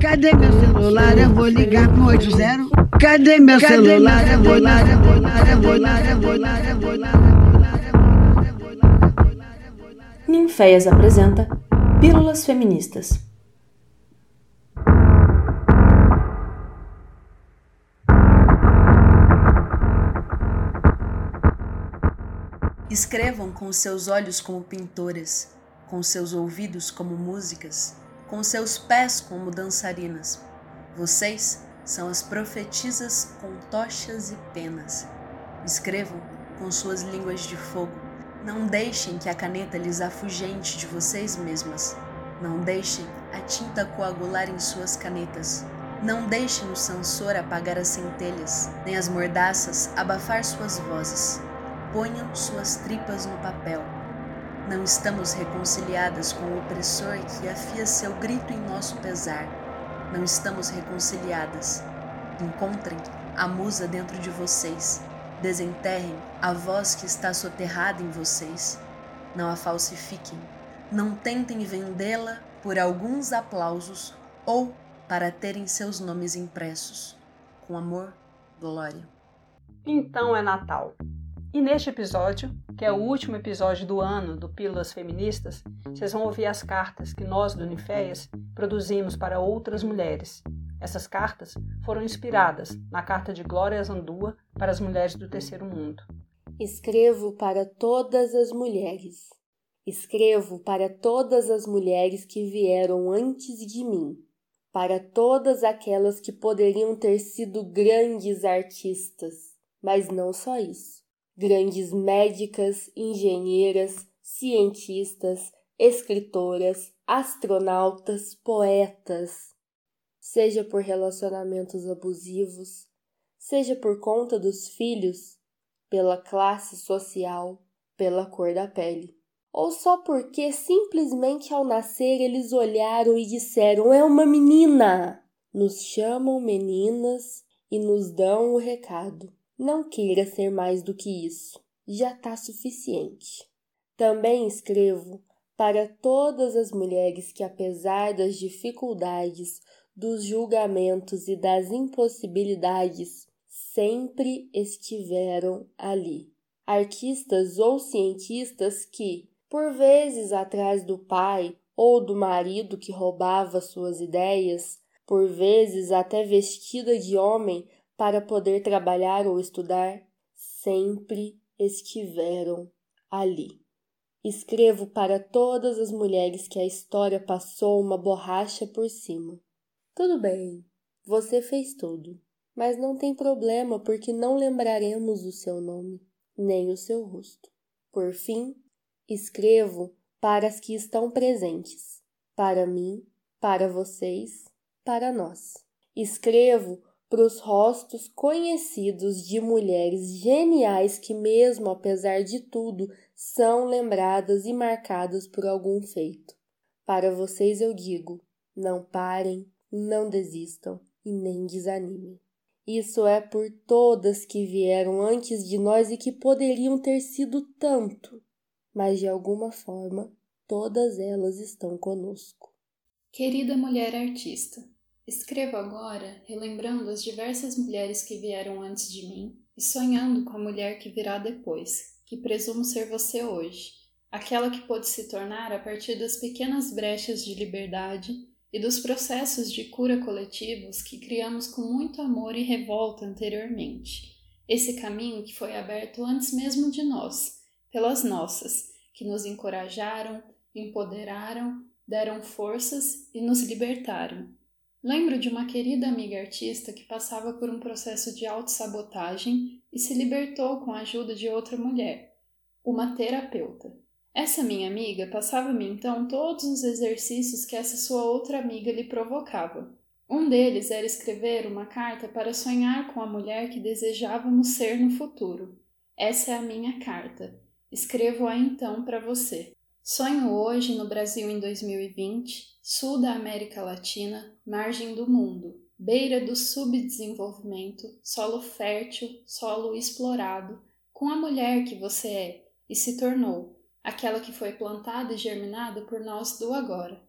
Cadê meu celular? Eu vou ligar pro 80. Cadê meu celular? Eu vou ligar, eu vou ligar, eu vou ligar, eu vou ligar, eu vou ligar. Ninféias apresenta Pílulas Feministas. Escrevam com os seus olhos como pintoras, com seus ouvidos como músicas, com seus pés como dançarinas. Vocês são as profetisas com tochas e penas. Escrevam com suas línguas de fogo. Não deixem que a caneta lhes afugente de vocês mesmas. Não deixem a tinta coagular em suas canetas. Não deixem o Sansor apagar as centelhas, nem as mordaças abafar suas vozes. Ponham suas tripas no papel não estamos reconciliadas com o opressor que afia seu grito em nosso pesar. Não estamos reconciliadas. Encontrem a musa dentro de vocês. Desenterrem a voz que está soterrada em vocês. Não a falsifiquem. Não tentem vendê-la por alguns aplausos ou para terem seus nomes impressos. Com amor, Glória. Então é Natal. E neste episódio, que é o último episódio do ano do Pílulas Feministas, vocês vão ouvir as cartas que nós do Uniféias produzimos para outras mulheres. Essas cartas foram inspiradas na carta de Glória Zandua para as mulheres do terceiro mundo. Escrevo para todas as mulheres. Escrevo para todas as mulheres que vieram antes de mim, para todas aquelas que poderiam ter sido grandes artistas, mas não só isso grandes médicas, engenheiras, cientistas, escritoras, astronautas, poetas, seja por relacionamentos abusivos, seja por conta dos filhos, pela classe social, pela cor da pele, ou só porque simplesmente ao nascer eles olharam e disseram: é uma menina! Nos chamam meninas e nos dão o recado. Não queira ser mais do que isso, já está suficiente. Também escrevo para todas as mulheres que, apesar das dificuldades, dos julgamentos e das impossibilidades, sempre estiveram ali. Artistas ou cientistas que, por vezes atrás do pai ou do marido que roubava suas ideias, por vezes até vestida de homem para poder trabalhar ou estudar, sempre estiveram ali. Escrevo para todas as mulheres que a história passou uma borracha por cima. Tudo bem, você fez tudo, mas não tem problema porque não lembraremos o seu nome, nem o seu rosto. Por fim, escrevo para as que estão presentes, para mim, para vocês, para nós. Escrevo para os rostos conhecidos de mulheres geniais que, mesmo apesar de tudo, são lembradas e marcadas por algum feito. Para vocês eu digo: não parem, não desistam e nem desanimem. Isso é por todas que vieram antes de nós e que poderiam ter sido tanto, mas de alguma forma todas elas estão conosco. Querida mulher artista, Escrevo agora relembrando as diversas mulheres que vieram antes de mim e sonhando com a mulher que virá depois, que presumo ser você hoje, aquela que pôde se tornar a partir das pequenas brechas de liberdade e dos processos de cura coletivos que criamos com muito amor e revolta anteriormente. Esse caminho que foi aberto antes mesmo de nós, pelas nossas, que nos encorajaram, empoderaram, deram forças e nos libertaram Lembro de uma querida amiga artista que passava por um processo de autossabotagem e se libertou com a ajuda de outra mulher, uma terapeuta. Essa minha amiga passava-me então todos os exercícios que essa sua outra amiga lhe provocava. Um deles era escrever uma carta para sonhar com a mulher que desejávamos ser no futuro. Essa é a minha carta. Escrevo-a então para você. Sonho hoje no Brasil em 2020, sul da América Latina, margem do mundo, beira do subdesenvolvimento, solo fértil, solo explorado, com a mulher que você é e se tornou, aquela que foi plantada e germinada por nós do agora.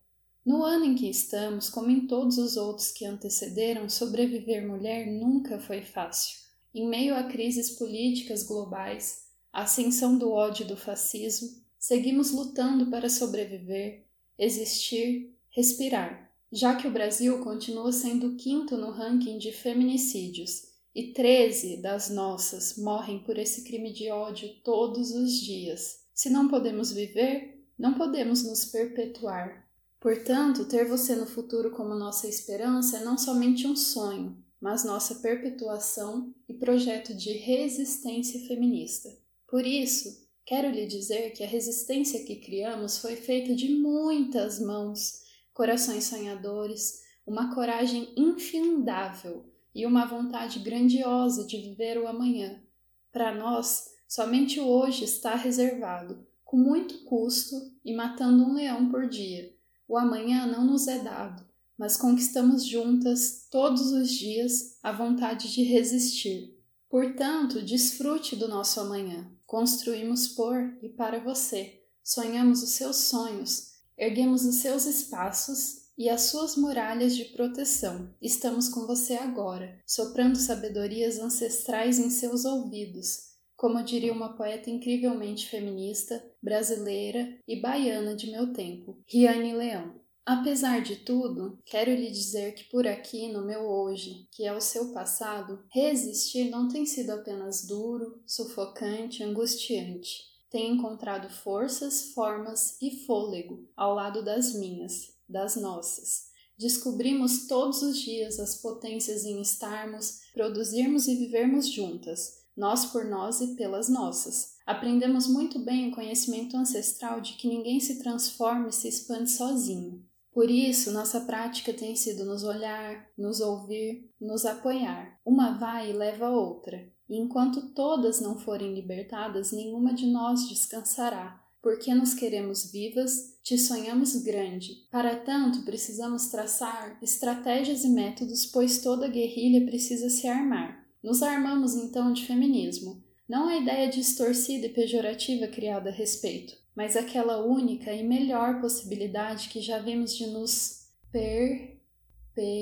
No ano em que estamos, como em todos os outros que antecederam, sobreviver mulher nunca foi fácil. Em meio a crises políticas globais, a ascensão do ódio e do fascismo, seguimos lutando para sobreviver, existir, respirar, já que o Brasil continua sendo o quinto no ranking de feminicídios e 13 das nossas morrem por esse crime de ódio todos os dias. Se não podemos viver, não podemos nos perpetuar. Portanto, ter você no futuro como nossa esperança é não somente um sonho, mas nossa perpetuação e projeto de resistência feminista. Por isso, quero lhe dizer que a resistência que criamos foi feita de muitas mãos, corações sonhadores, uma coragem infindável e uma vontade grandiosa de viver o amanhã. Para nós, somente o hoje está reservado, com muito custo e matando um leão por dia. O amanhã não nos é dado, mas conquistamos juntas, todos os dias, a vontade de resistir. Portanto, desfrute do nosso amanhã. Construímos por e para você. Sonhamos os seus sonhos, erguemos os seus espaços e as suas muralhas de proteção. Estamos com você agora, soprando sabedorias ancestrais em seus ouvidos, como diria uma poeta incrivelmente feminista, brasileira e baiana de meu tempo, Riane Leão. Apesar de tudo, quero lhe dizer que por aqui, no meu hoje, que é o seu passado, resistir não tem sido apenas duro, sufocante, angustiante. Tenho encontrado forças, formas e fôlego ao lado das minhas, das nossas. Descobrimos todos os dias as potências em estarmos, produzirmos e vivermos juntas, nós por nós e pelas nossas. Aprendemos muito bem o conhecimento ancestral de que ninguém se transforma e se expande sozinho. Por isso, nossa prática tem sido nos olhar, nos ouvir, nos apoiar. Uma vai e leva a outra. E enquanto todas não forem libertadas, nenhuma de nós descansará, porque nos queremos vivas, te sonhamos grande. Para tanto, precisamos traçar estratégias e métodos, pois toda guerrilha precisa se armar. Nos armamos então de feminismo, não a ideia distorcida e pejorativa criada a respeito, mas aquela única e melhor possibilidade que já vimos de nos perpetuar.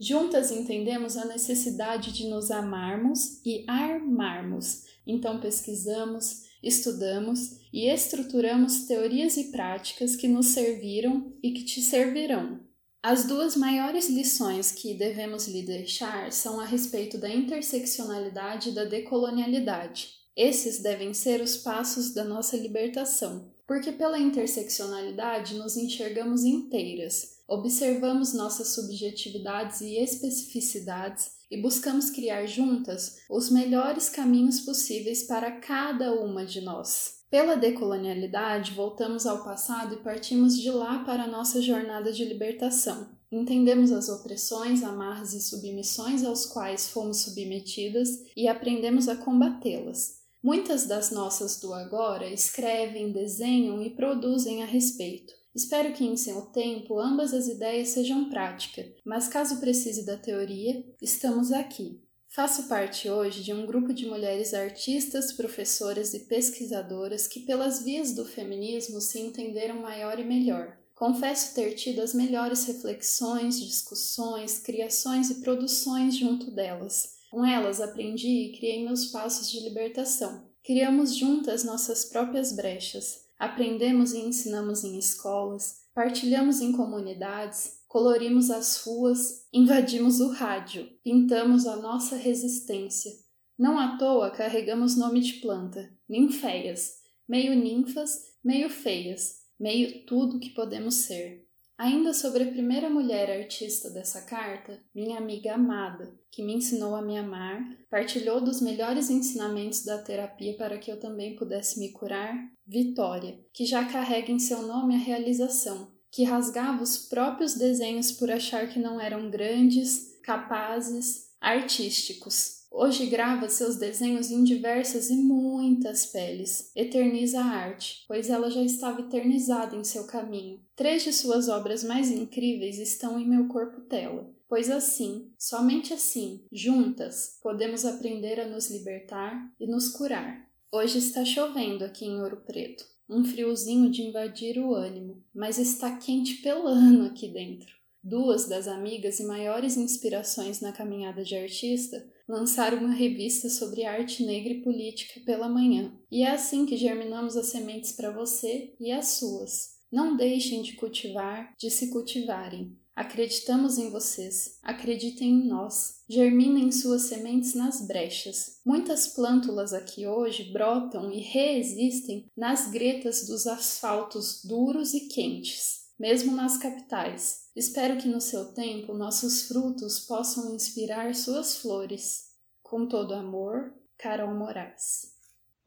Juntas entendemos a necessidade de nos amarmos e armarmos então pesquisamos, estudamos e estruturamos teorias e práticas que nos serviram e que te servirão. As duas maiores lições que devemos lhe deixar são a respeito da interseccionalidade e da decolonialidade. Esses devem ser os passos da nossa libertação, porque pela interseccionalidade nos enxergamos inteiras, observamos nossas subjetividades e especificidades e buscamos criar juntas os melhores caminhos possíveis para cada uma de nós. Pela decolonialidade, voltamos ao passado e partimos de lá para a nossa jornada de libertação. Entendemos as opressões, amarras e submissões aos quais fomos submetidas e aprendemos a combatê-las. Muitas das nossas do agora escrevem, desenham e produzem a respeito. Espero que em seu tempo ambas as ideias sejam prática, mas caso precise da teoria, estamos aqui. Faço parte hoje de um grupo de mulheres artistas, professoras e pesquisadoras que, pelas vias do feminismo, se entenderam maior e melhor. Confesso ter tido as melhores reflexões, discussões, criações e produções junto delas. Com elas aprendi e criei meus passos de libertação. Criamos juntas nossas próprias brechas. Aprendemos e ensinamos em escolas, partilhamos em comunidades, colorimos as ruas, invadimos o rádio, pintamos a nossa resistência. Não à toa carregamos nome de planta, ninféias, meio ninfas, meio feias, meio tudo que podemos ser. Ainda sobre a primeira mulher artista dessa carta, minha amiga amada, que me ensinou a me amar, partilhou dos melhores ensinamentos da terapia para que eu também pudesse me curar, Vitória, que já carrega em seu nome a realização, que rasgava os próprios desenhos por achar que não eram grandes, capazes, artísticos. Hoje grava seus desenhos em diversas e muitas peles. Eterniza a arte, pois ela já estava eternizada em seu caminho. Três de suas obras mais incríveis estão em meu corpo tela, pois assim, somente assim, juntas, podemos aprender a nos libertar e nos curar. Hoje está chovendo aqui em Ouro Preto. um friozinho de invadir o ânimo, mas está quente pelando aqui dentro. Duas das amigas e maiores inspirações na caminhada de artista lançaram uma revista sobre arte negra e política pela manhã. E é assim que germinamos as sementes para você e as suas. Não deixem de cultivar, de se cultivarem. Acreditamos em vocês, acreditem em nós. Germinem suas sementes nas brechas. Muitas plântulas aqui hoje brotam e reexistem nas gretas dos asfaltos duros e quentes, mesmo nas capitais. Espero que no seu tempo nossos frutos possam inspirar suas flores. Com todo amor, Carol Moraes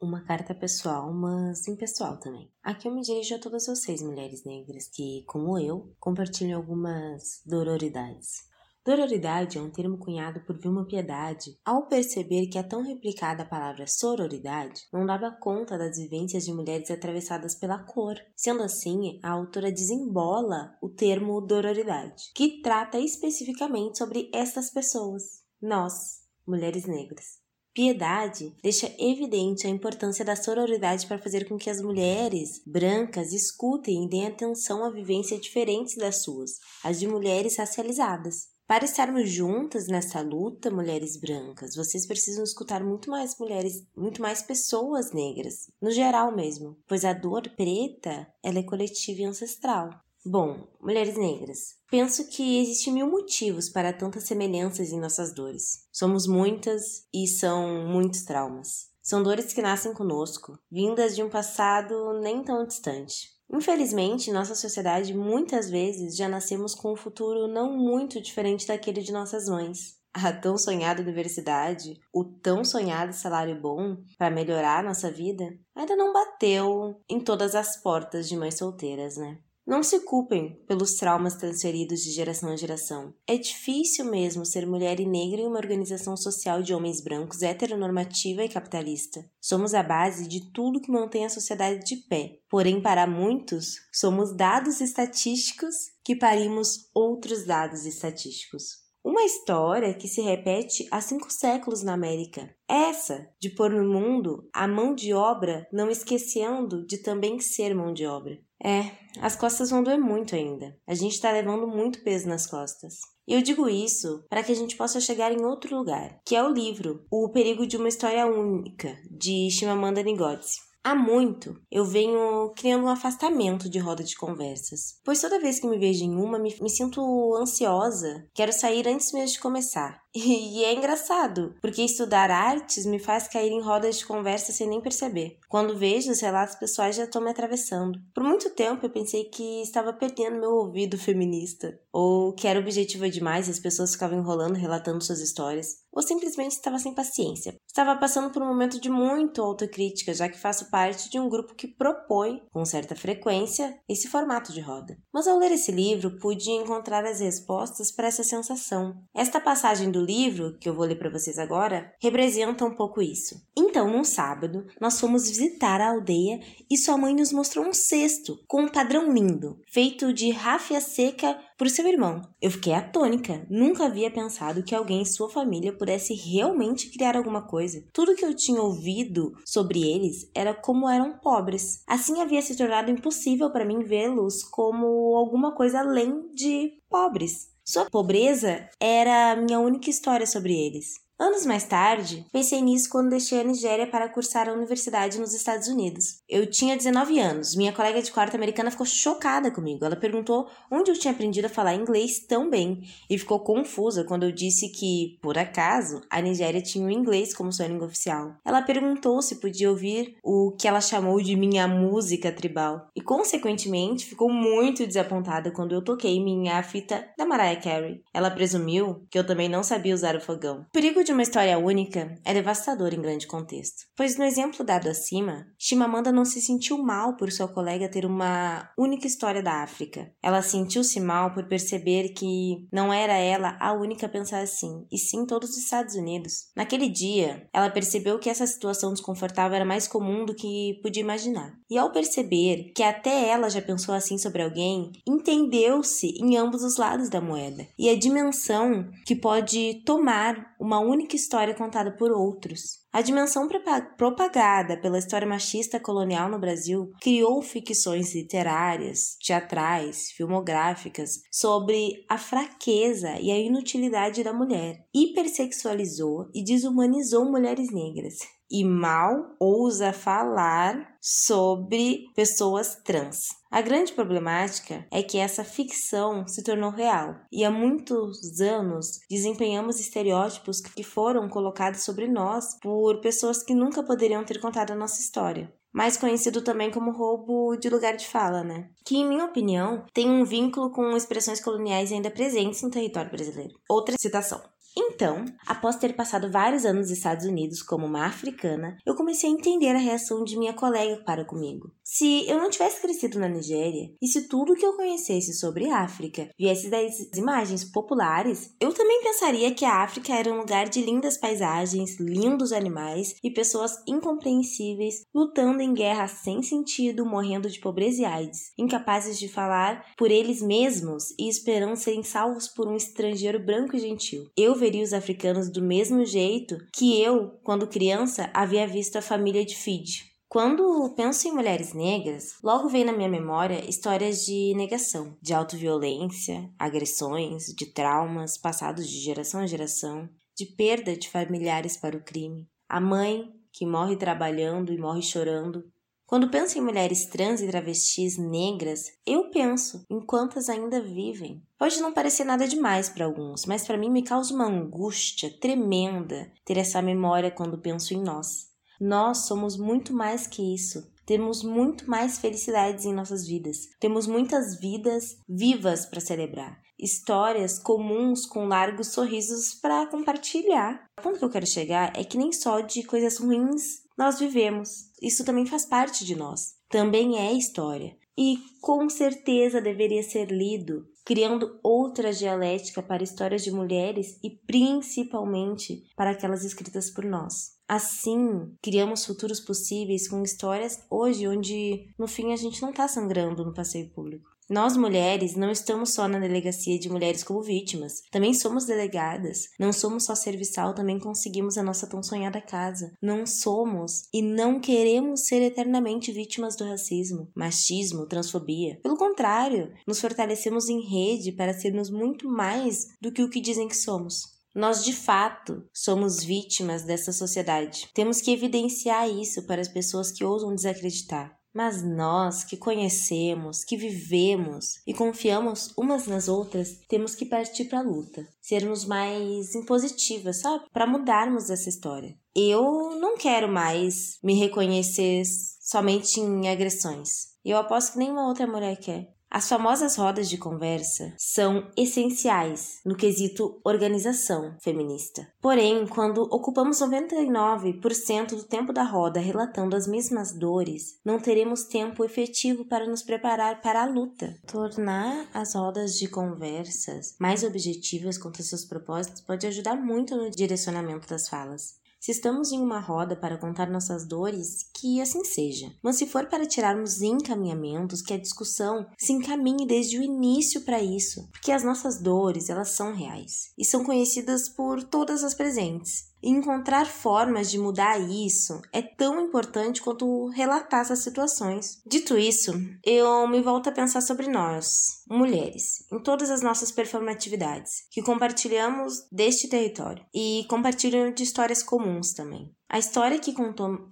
uma carta pessoal, mas impessoal também. Aqui eu me dirijo a todas vocês, mulheres negras, que, como eu, compartilham algumas dororidades. Dororidade é um termo cunhado por Vilma Piedade ao perceber que a tão replicada palavra sororidade não dava conta das vivências de mulheres atravessadas pela cor. Sendo assim, a autora desembola o termo dororidade, que trata especificamente sobre estas pessoas, nós, mulheres negras. Piedade deixa evidente a importância da sororidade para fazer com que as mulheres brancas escutem e deem atenção a vivências diferentes das suas, as de mulheres racializadas. Para estarmos juntas nessa luta, mulheres brancas, vocês precisam escutar muito mais mulheres, muito mais pessoas negras, no geral mesmo, pois a dor preta ela é coletiva e ancestral. Bom, mulheres negras, penso que existem mil motivos para tantas semelhanças em nossas dores. Somos muitas e são muitos traumas. São dores que nascem conosco, vindas de um passado nem tão distante. Infelizmente, nossa sociedade, muitas vezes já nascemos com um futuro não muito diferente daquele de nossas mães. A tão sonhada universidade, o tão sonhado salário bom para melhorar nossa vida, ainda não bateu em todas as portas de mães solteiras, né? Não se culpem pelos traumas transferidos de geração em geração. É difícil mesmo ser mulher e negra em uma organização social de homens brancos, heteronormativa e capitalista. Somos a base de tudo que mantém a sociedade de pé. Porém, para muitos, somos dados estatísticos que parimos outros dados estatísticos. Uma história que se repete há cinco séculos na América. Essa de pôr no mundo a mão de obra, não esquecendo de também ser mão de obra. É, as costas vão doer muito ainda. A gente está levando muito peso nas costas. Eu digo isso para que a gente possa chegar em outro lugar, que é o livro O Perigo de uma História Única, de Chimamanda Ngozi. Há muito eu venho criando um afastamento de roda de conversas, pois toda vez que me vejo em uma me, me sinto ansiosa, quero sair antes mesmo de começar. E, é engraçado, porque estudar artes me faz cair em rodas de conversa sem nem perceber. Quando vejo os relatos pessoais já estão me atravessando. Por muito tempo eu pensei que estava perdendo meu ouvido feminista, ou que era objetiva demais e as pessoas ficavam enrolando relatando suas histórias, ou simplesmente estava sem paciência. Estava passando por um momento de muito autocrítica, já que faço parte de um grupo que propõe, com certa frequência, esse formato de roda. Mas ao ler esse livro, pude encontrar as respostas para essa sensação. Esta passagem do livro, que eu vou ler para vocês agora, representa um pouco isso. Então, num sábado, nós fomos visitar a aldeia e sua mãe nos mostrou um cesto com um padrão lindo, feito de ráfia seca por seu irmão. Eu fiquei atônica, nunca havia pensado que alguém em sua família pudesse realmente criar alguma coisa. Tudo que eu tinha ouvido sobre eles era como eram pobres. Assim havia se tornado impossível para mim vê-los como alguma coisa além de pobres. Sua pobreza era a minha única história sobre eles. Anos mais tarde, pensei nisso quando deixei a Nigéria para cursar a universidade nos Estados Unidos. Eu tinha 19 anos. Minha colega de quarto americana ficou chocada comigo. Ela perguntou onde eu tinha aprendido a falar inglês tão bem e ficou confusa quando eu disse que, por acaso, a Nigéria tinha o inglês como sua língua oficial. Ela perguntou se podia ouvir o que ela chamou de minha música tribal e, consequentemente, ficou muito desapontada quando eu toquei minha fita da Mariah Carey. Ela presumiu que eu também não sabia usar o fogão. Perigo de uma história única é devastador em grande contexto, pois no exemplo dado acima, Chimamanda não se sentiu mal por sua colega ter uma única história da África. Ela sentiu-se mal por perceber que não era ela a única a pensar assim, e sim todos os Estados Unidos. Naquele dia, ela percebeu que essa situação desconfortável era mais comum do que podia imaginar. E ao perceber que até ela já pensou assim sobre alguém, entendeu-se em ambos os lados da moeda e a dimensão que pode tomar uma única única história contada por outros. A dimensão propagada pela história machista colonial no Brasil criou ficções literárias, teatrais, filmográficas sobre a fraqueza e a inutilidade da mulher, hipersexualizou e desumanizou mulheres negras e mal ousa falar sobre pessoas trans. A grande problemática é que essa ficção se tornou real e há muitos anos desempenhamos estereótipos que foram colocados sobre nós por pessoas que nunca poderiam ter contado a nossa história mais conhecido também como roubo de lugar de fala, né? Que, em minha opinião, tem um vínculo com expressões coloniais ainda presentes no território brasileiro. Outra citação. Então, após ter passado vários anos nos Estados Unidos como uma africana, eu comecei a entender a reação de minha colega para comigo. Se eu não tivesse crescido na Nigéria e se tudo que eu conhecesse sobre África viesse das imagens populares, eu também pensaria que a África era um lugar de lindas paisagens, lindos animais e pessoas incompreensíveis lutando em guerras sem sentido, morrendo de pobreza e AIDS, incapazes de falar por eles mesmos e esperando serem salvos por um estrangeiro branco e gentil. Eu veria os africanos do mesmo jeito que eu, quando criança, havia visto a família de Fiji. Quando penso em mulheres negras, logo vem na minha memória histórias de negação, de autoviolência, agressões, de traumas passados de geração a geração, de perda de familiares para o crime. A mãe que morre trabalhando e morre chorando, quando penso em mulheres trans e travestis negras, eu penso em quantas ainda vivem. Pode não parecer nada demais para alguns, mas para mim me causa uma angústia tremenda ter essa memória quando penso em nós. Nós somos muito mais que isso. Temos muito mais felicidades em nossas vidas. Temos muitas vidas vivas para celebrar. Histórias comuns com largos sorrisos para compartilhar. O ponto que eu quero chegar é que nem só de coisas ruins nós vivemos. Isso também faz parte de nós. Também é história. E com certeza deveria ser lido, criando outra dialética para histórias de mulheres e principalmente para aquelas escritas por nós. Assim, criamos futuros possíveis com histórias hoje onde no fim a gente não está sangrando no passeio público. Nós mulheres não estamos só na delegacia de mulheres como vítimas, também somos delegadas. Não somos só serviçal, também conseguimos a nossa tão sonhada casa. Não somos e não queremos ser eternamente vítimas do racismo, machismo, transfobia. Pelo contrário, nos fortalecemos em rede para sermos muito mais do que o que dizem que somos. Nós de fato somos vítimas dessa sociedade. Temos que evidenciar isso para as pessoas que ousam desacreditar. Mas nós que conhecemos, que vivemos e confiamos umas nas outras, temos que partir para a luta, sermos mais impositivas, sabe? Para mudarmos essa história. Eu não quero mais me reconhecer somente em agressões. Eu aposto que nenhuma outra mulher quer. As famosas rodas de conversa são essenciais no quesito organização feminista. Porém, quando ocupamos 99% do tempo da roda relatando as mesmas dores, não teremos tempo efetivo para nos preparar para a luta. Tornar as rodas de conversas mais objetivas quanto aos seus propósitos pode ajudar muito no direcionamento das falas. Se estamos em uma roda para contar nossas dores, que assim seja. Mas se for para tirarmos encaminhamentos, que a discussão se encaminhe desde o início para isso, porque as nossas dores, elas são reais e são conhecidas por todas as presentes. Encontrar formas de mudar isso é tão importante quanto relatar essas situações. Dito isso, eu me volto a pensar sobre nós, mulheres, em todas as nossas performatividades, que compartilhamos deste território e compartilham de histórias comuns também. A história que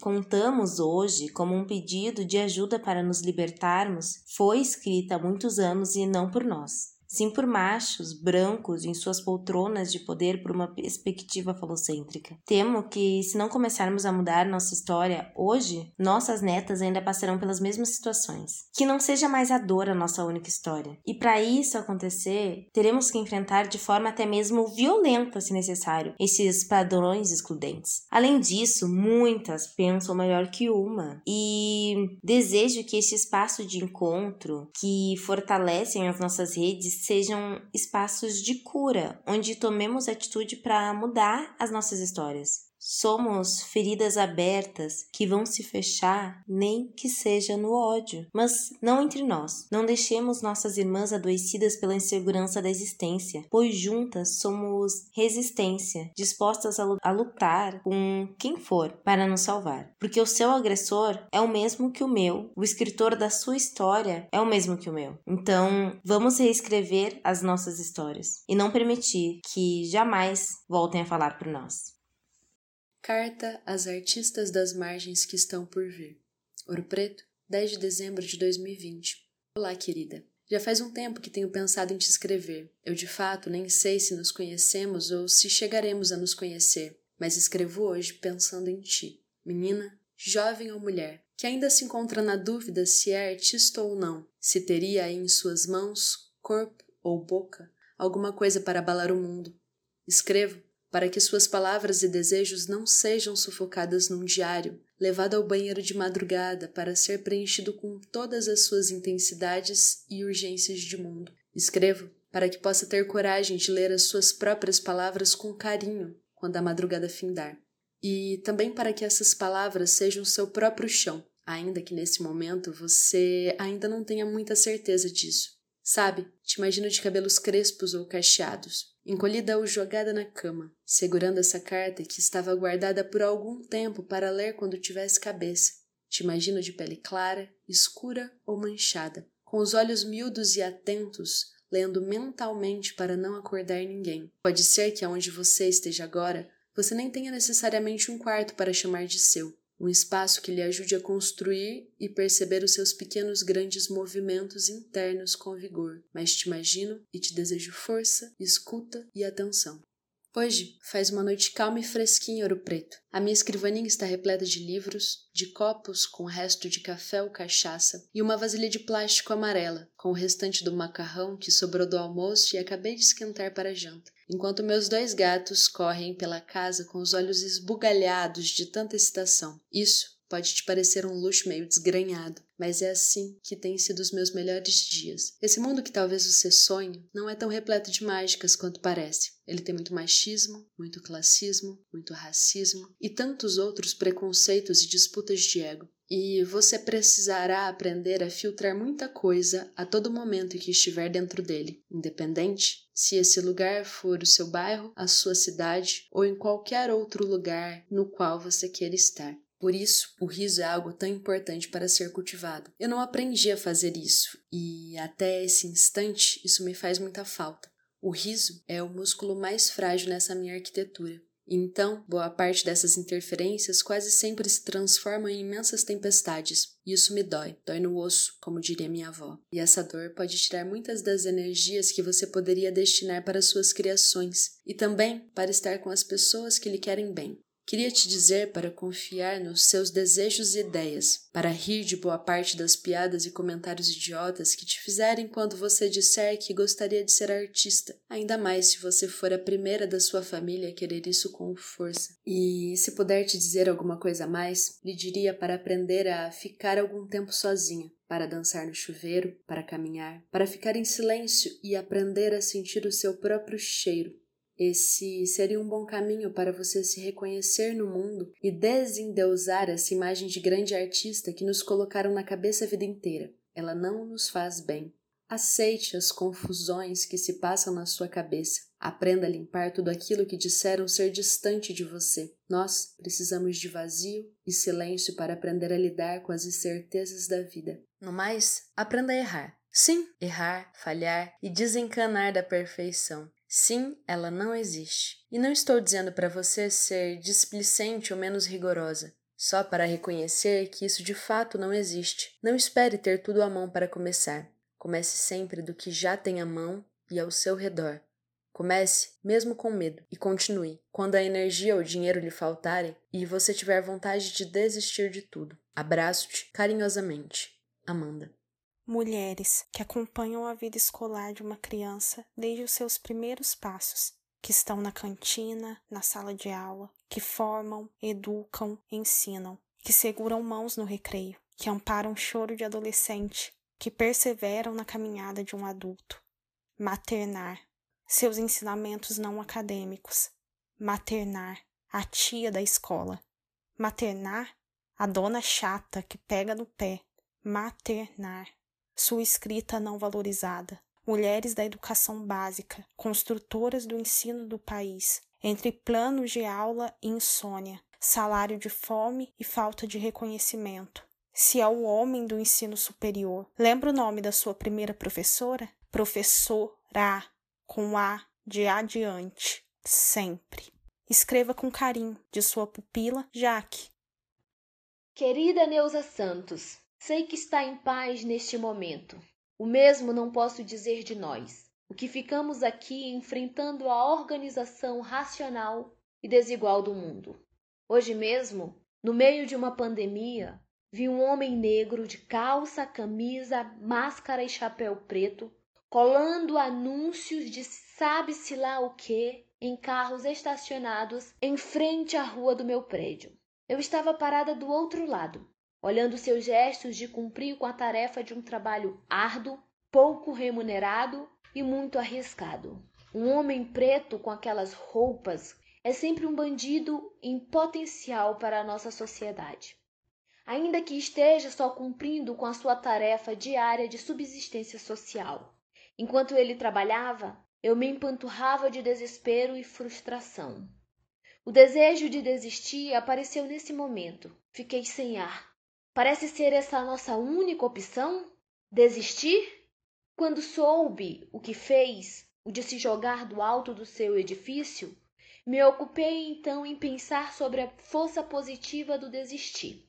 contamos hoje como um pedido de ajuda para nos libertarmos foi escrita há muitos anos e não por nós sim por machos brancos em suas poltronas de poder por uma perspectiva falocêntrica. Temo que, se não começarmos a mudar nossa história hoje, nossas netas ainda passarão pelas mesmas situações. Que não seja mais a dor a nossa única história. E para isso acontecer, teremos que enfrentar de forma até mesmo violenta, se necessário, esses padrões excludentes. Além disso, muitas pensam melhor que uma e desejo que este espaço de encontro que fortalecem as nossas redes sejam espaços de cura, onde tomemos atitude para mudar as nossas histórias. Somos feridas abertas que vão se fechar, nem que seja no ódio, mas não entre nós. Não deixemos nossas irmãs adoecidas pela insegurança da existência, pois juntas somos resistência, dispostas a lutar com quem for para nos salvar. Porque o seu agressor é o mesmo que o meu, o escritor da sua história é o mesmo que o meu. Então, vamos reescrever as nossas histórias e não permitir que jamais voltem a falar por nós. Carta às artistas das margens que estão por vir. Ouro Preto, 10 de dezembro de 2020. Olá, querida. Já faz um tempo que tenho pensado em te escrever. Eu de fato nem sei se nos conhecemos ou se chegaremos a nos conhecer, mas escrevo hoje pensando em ti, menina, jovem ou mulher, que ainda se encontra na dúvida se é artista ou não, se teria aí em suas mãos, corpo ou boca alguma coisa para abalar o mundo. Escrevo para que suas palavras e desejos não sejam sufocadas num diário, levado ao banheiro de madrugada para ser preenchido com todas as suas intensidades e urgências de mundo. Escrevo para que possa ter coragem de ler as suas próprias palavras com carinho quando a madrugada findar. E também para que essas palavras sejam seu próprio chão, ainda que nesse momento você ainda não tenha muita certeza disso. Sabe, te imagino de cabelos crespos ou cacheados, encolhida ou jogada na cama, segurando essa carta que estava guardada por algum tempo para ler quando tivesse cabeça. Te imagino de pele clara, escura ou manchada, com os olhos miúdos e atentos, lendo mentalmente para não acordar ninguém. Pode ser que aonde você esteja agora, você nem tenha necessariamente um quarto para chamar de seu, um espaço que lhe ajude a construir e perceber os seus pequenos grandes movimentos internos com vigor, mas te imagino e te desejo força, escuta e atenção. Hoje faz uma noite calma e fresquinha em Ouro Preto. A minha escrivaninha está repleta de livros, de copos com resto de café ou cachaça e uma vasilha de plástico amarela com o restante do macarrão que sobrou do almoço e acabei de esquentar para a janta enquanto meus dois gatos correm pela casa com os olhos esbugalhados de tanta excitação. Isso pode te parecer um luxo meio desgranhado, mas é assim que têm sido os meus melhores dias. Esse mundo que talvez você sonhe não é tão repleto de mágicas quanto parece. Ele tem muito machismo, muito classismo, muito racismo e tantos outros preconceitos e disputas de ego. E você precisará aprender a filtrar muita coisa a todo momento em que estiver dentro dele, independente se esse lugar for o seu bairro, a sua cidade ou em qualquer outro lugar no qual você queira estar. Por isso, o riso é algo tão importante para ser cultivado. Eu não aprendi a fazer isso e até esse instante isso me faz muita falta. O riso é o músculo mais frágil nessa minha arquitetura. Então, boa parte dessas interferências quase sempre se transformam em imensas tempestades. E isso me dói, dói no osso, como diria minha avó. E essa dor pode tirar muitas das energias que você poderia destinar para suas criações e também para estar com as pessoas que lhe querem bem. Queria te dizer para confiar nos seus desejos e ideias, para rir de boa parte das piadas e comentários idiotas que te fizerem quando você disser que gostaria de ser artista, ainda mais se você for a primeira da sua família a querer isso com força. E se puder te dizer alguma coisa a mais, lhe diria para aprender a ficar algum tempo sozinha, para dançar no chuveiro, para caminhar, para ficar em silêncio e aprender a sentir o seu próprio cheiro esse seria um bom caminho para você se reconhecer no mundo e desendeusar essa imagem de grande artista que nos colocaram na cabeça a vida inteira. Ela não nos faz bem. Aceite as confusões que se passam na sua cabeça. Aprenda a limpar tudo aquilo que disseram ser distante de você. Nós precisamos de vazio e silêncio para aprender a lidar com as incertezas da vida. No mais, aprenda a errar. Sim, errar, falhar e desencanar da perfeição. Sim, ela não existe. E não estou dizendo para você ser displicente ou menos rigorosa, só para reconhecer que isso de fato não existe. Não espere ter tudo à mão para começar. Comece sempre do que já tem à mão e ao seu redor. Comece, mesmo com medo, e continue. Quando a energia ou o dinheiro lhe faltarem e você tiver vontade de desistir de tudo. Abraço-te carinhosamente. Amanda mulheres que acompanham a vida escolar de uma criança desde os seus primeiros passos, que estão na cantina, na sala de aula, que formam, educam, ensinam, que seguram mãos no recreio, que amparam o choro de adolescente, que perseveram na caminhada de um adulto. Maternar, seus ensinamentos não acadêmicos. Maternar, a tia da escola. Maternar, a dona chata que pega no pé. Maternar, sua escrita não valorizada. Mulheres da educação básica, construtoras do ensino do país, entre planos de aula e insônia, salário de fome e falta de reconhecimento. Se é o homem do ensino superior, lembra o nome da sua primeira professora? Professora, com A de adiante, sempre. Escreva com carinho, de sua pupila, Jaque. Querida Neuza Santos, sei que está em paz neste momento. O mesmo não posso dizer de nós, o que ficamos aqui enfrentando a organização racional e desigual do mundo. Hoje mesmo, no meio de uma pandemia, vi um homem negro de calça, camisa, máscara e chapéu preto colando anúncios de sabe-se lá o que em carros estacionados em frente à rua do meu prédio. Eu estava parada do outro lado, olhando seus gestos de cumprir com a tarefa de um trabalho árduo, pouco remunerado e muito arriscado. Um homem preto com aquelas roupas é sempre um bandido em potencial para a nossa sociedade. Ainda que esteja só cumprindo com a sua tarefa diária de subsistência social. Enquanto ele trabalhava, eu me empanturrava de desespero e frustração. O desejo de desistir apareceu nesse momento. Fiquei sem ar. Parece ser essa a nossa única opção? Desistir? Quando soube o que fez, o de se jogar do alto do seu edifício, me ocupei então em pensar sobre a força positiva do desistir.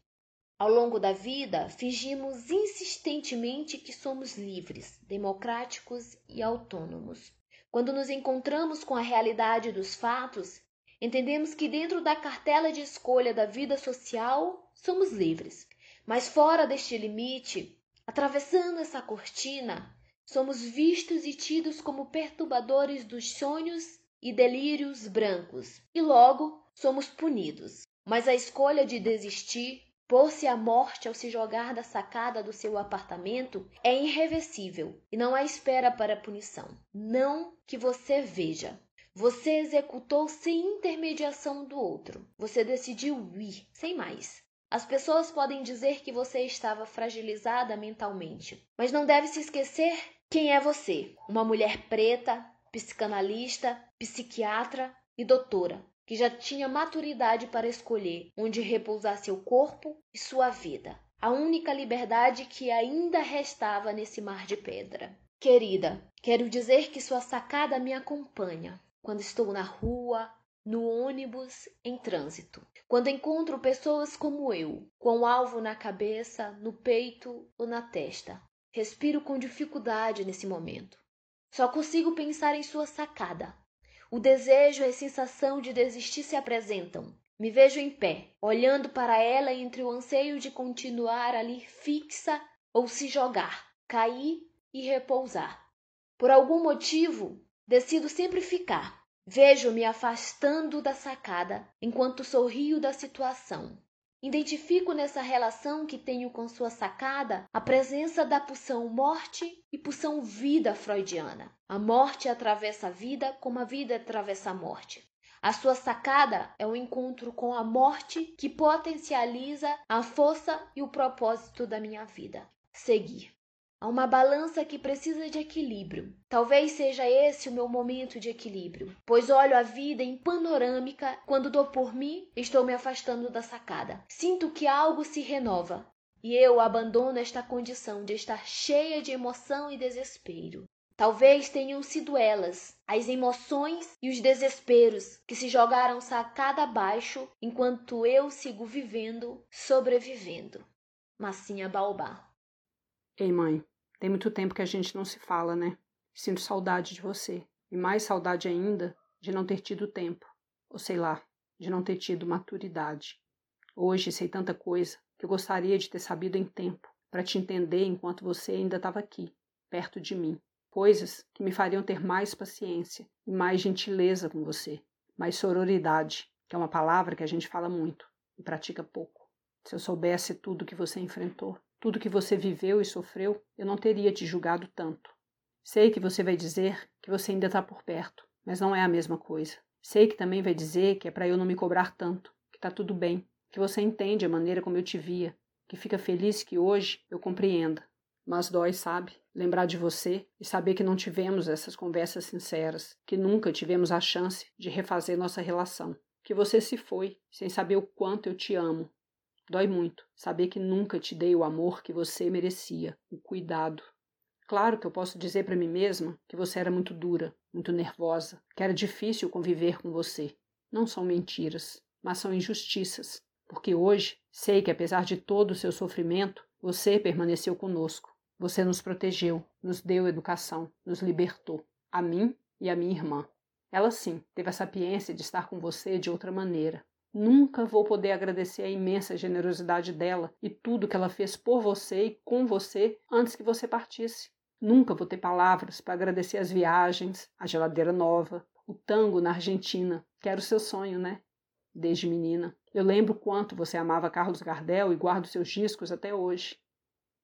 Ao longo da vida, fingimos insistentemente que somos livres, democráticos e autônomos. Quando nos encontramos com a realidade dos fatos, entendemos que dentro da cartela de escolha da vida social somos livres. Mas fora deste limite, atravessando essa cortina, somos vistos e tidos como perturbadores dos sonhos e delírios brancos, e logo somos punidos. Mas a escolha de desistir, pôr-se à morte ao se jogar da sacada do seu apartamento, é irreversível e não há espera para a punição. Não que você veja. Você executou sem intermediação do outro. Você decidiu ir, sem mais. As pessoas podem dizer que você estava fragilizada mentalmente, mas não deve se esquecer quem é você. Uma mulher preta, psicanalista, psiquiatra e doutora, que já tinha maturidade para escolher onde repousar seu corpo e sua vida. A única liberdade que ainda restava nesse mar de pedra. Querida, quero dizer que sua sacada me acompanha quando estou na rua, no ônibus, em trânsito. Quando encontro pessoas como eu, com um alvo na cabeça, no peito ou na testa. Respiro com dificuldade nesse momento. Só consigo pensar em sua sacada. O desejo e a sensação de desistir se apresentam. Me vejo em pé, olhando para ela entre o anseio de continuar ali fixa ou se jogar, cair e repousar. Por algum motivo, decido sempre ficar. Vejo-me afastando da sacada enquanto sorrio da situação. Identifico nessa relação que tenho com sua sacada a presença da pulsão morte e pulsão vida freudiana. A morte atravessa a vida como a vida atravessa a morte. A sua sacada é o encontro com a morte que potencializa a força e o propósito da minha vida. Seguir. Há uma balança que precisa de equilíbrio. Talvez seja esse o meu momento de equilíbrio, pois olho a vida em panorâmica quando dou por mim, estou me afastando da sacada. Sinto que algo se renova e eu abandono esta condição de estar cheia de emoção e desespero. Talvez tenham sido elas, as emoções e os desesperos que se jogaram sacada abaixo enquanto eu sigo vivendo, sobrevivendo. Massinha Baobá Ei, mãe, tem muito tempo que a gente não se fala, né? Sinto saudade de você. E mais saudade ainda de não ter tido tempo. Ou sei lá, de não ter tido maturidade. Hoje sei tanta coisa que eu gostaria de ter sabido em tempo, para te entender enquanto você ainda estava aqui, perto de mim. Coisas que me fariam ter mais paciência e mais gentileza com você, mais sororidade, que é uma palavra que a gente fala muito e pratica pouco. Se eu soubesse tudo que você enfrentou, tudo que você viveu e sofreu, eu não teria te julgado tanto. Sei que você vai dizer que você ainda está por perto, mas não é a mesma coisa. Sei que também vai dizer que é para eu não me cobrar tanto, que tá tudo bem, que você entende a maneira como eu te via, que fica feliz que hoje eu compreenda. Mas dói, sabe? Lembrar de você e saber que não tivemos essas conversas sinceras, que nunca tivemos a chance de refazer nossa relação, que você se foi sem saber o quanto eu te amo. Dói muito saber que nunca te dei o amor que você merecia, o cuidado. Claro que eu posso dizer para mim mesma que você era muito dura, muito nervosa, que era difícil conviver com você. Não são mentiras, mas são injustiças, porque hoje sei que apesar de todo o seu sofrimento, você permaneceu conosco. Você nos protegeu, nos deu educação, nos libertou, a mim e a minha irmã. Ela sim teve a sapiência de estar com você de outra maneira. Nunca vou poder agradecer a imensa generosidade dela e tudo que ela fez por você e com você antes que você partisse. Nunca vou ter palavras para agradecer as viagens, a geladeira nova, o tango na Argentina, que era o seu sonho, né? Desde menina. Eu lembro quanto você amava Carlos Gardel e guardo seus discos até hoje.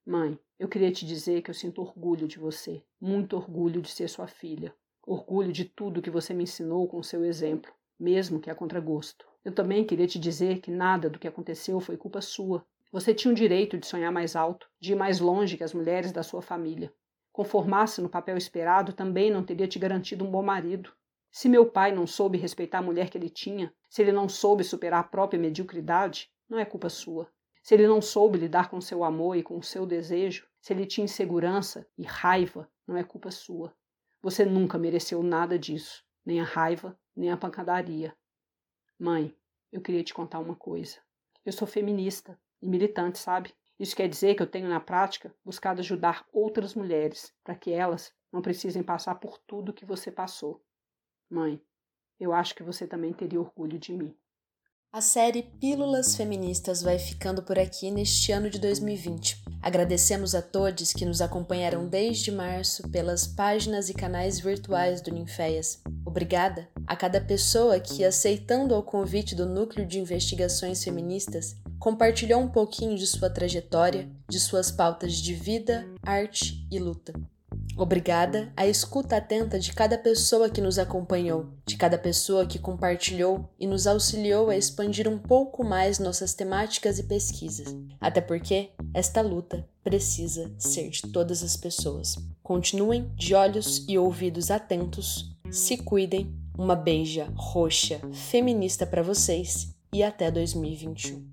Mãe, eu queria te dizer que eu sinto orgulho de você, muito orgulho de ser sua filha, orgulho de tudo que você me ensinou com seu exemplo, mesmo que a contragosto. Eu também queria te dizer que nada do que aconteceu foi culpa sua. Você tinha o direito de sonhar mais alto, de ir mais longe que as mulheres da sua família. Conformar-se no papel esperado também não teria te garantido um bom marido. Se meu pai não soube respeitar a mulher que ele tinha, se ele não soube superar a própria mediocridade, não é culpa sua. Se ele não soube lidar com seu amor e com o seu desejo, se ele tinha insegurança e raiva, não é culpa sua. Você nunca mereceu nada disso, nem a raiva, nem a pancadaria. Mãe, eu queria te contar uma coisa. Eu sou feminista e militante, sabe? Isso quer dizer que eu tenho, na prática, buscado ajudar outras mulheres para que elas não precisem passar por tudo que você passou. Mãe, eu acho que você também teria orgulho de mim. A série Pílulas Feministas vai ficando por aqui neste ano de 2020. Agradecemos a todos que nos acompanharam desde março pelas páginas e canais virtuais do Ninféias. Obrigada a cada pessoa que, aceitando o convite do Núcleo de Investigações Feministas, compartilhou um pouquinho de sua trajetória, de suas pautas de vida, arte e luta. Obrigada à escuta atenta de cada pessoa que nos acompanhou, de cada pessoa que compartilhou e nos auxiliou a expandir um pouco mais nossas temáticas e pesquisas. Até porque esta luta precisa ser de todas as pessoas. Continuem de olhos e ouvidos atentos, se cuidem, uma beija roxa feminista para vocês e até 2021.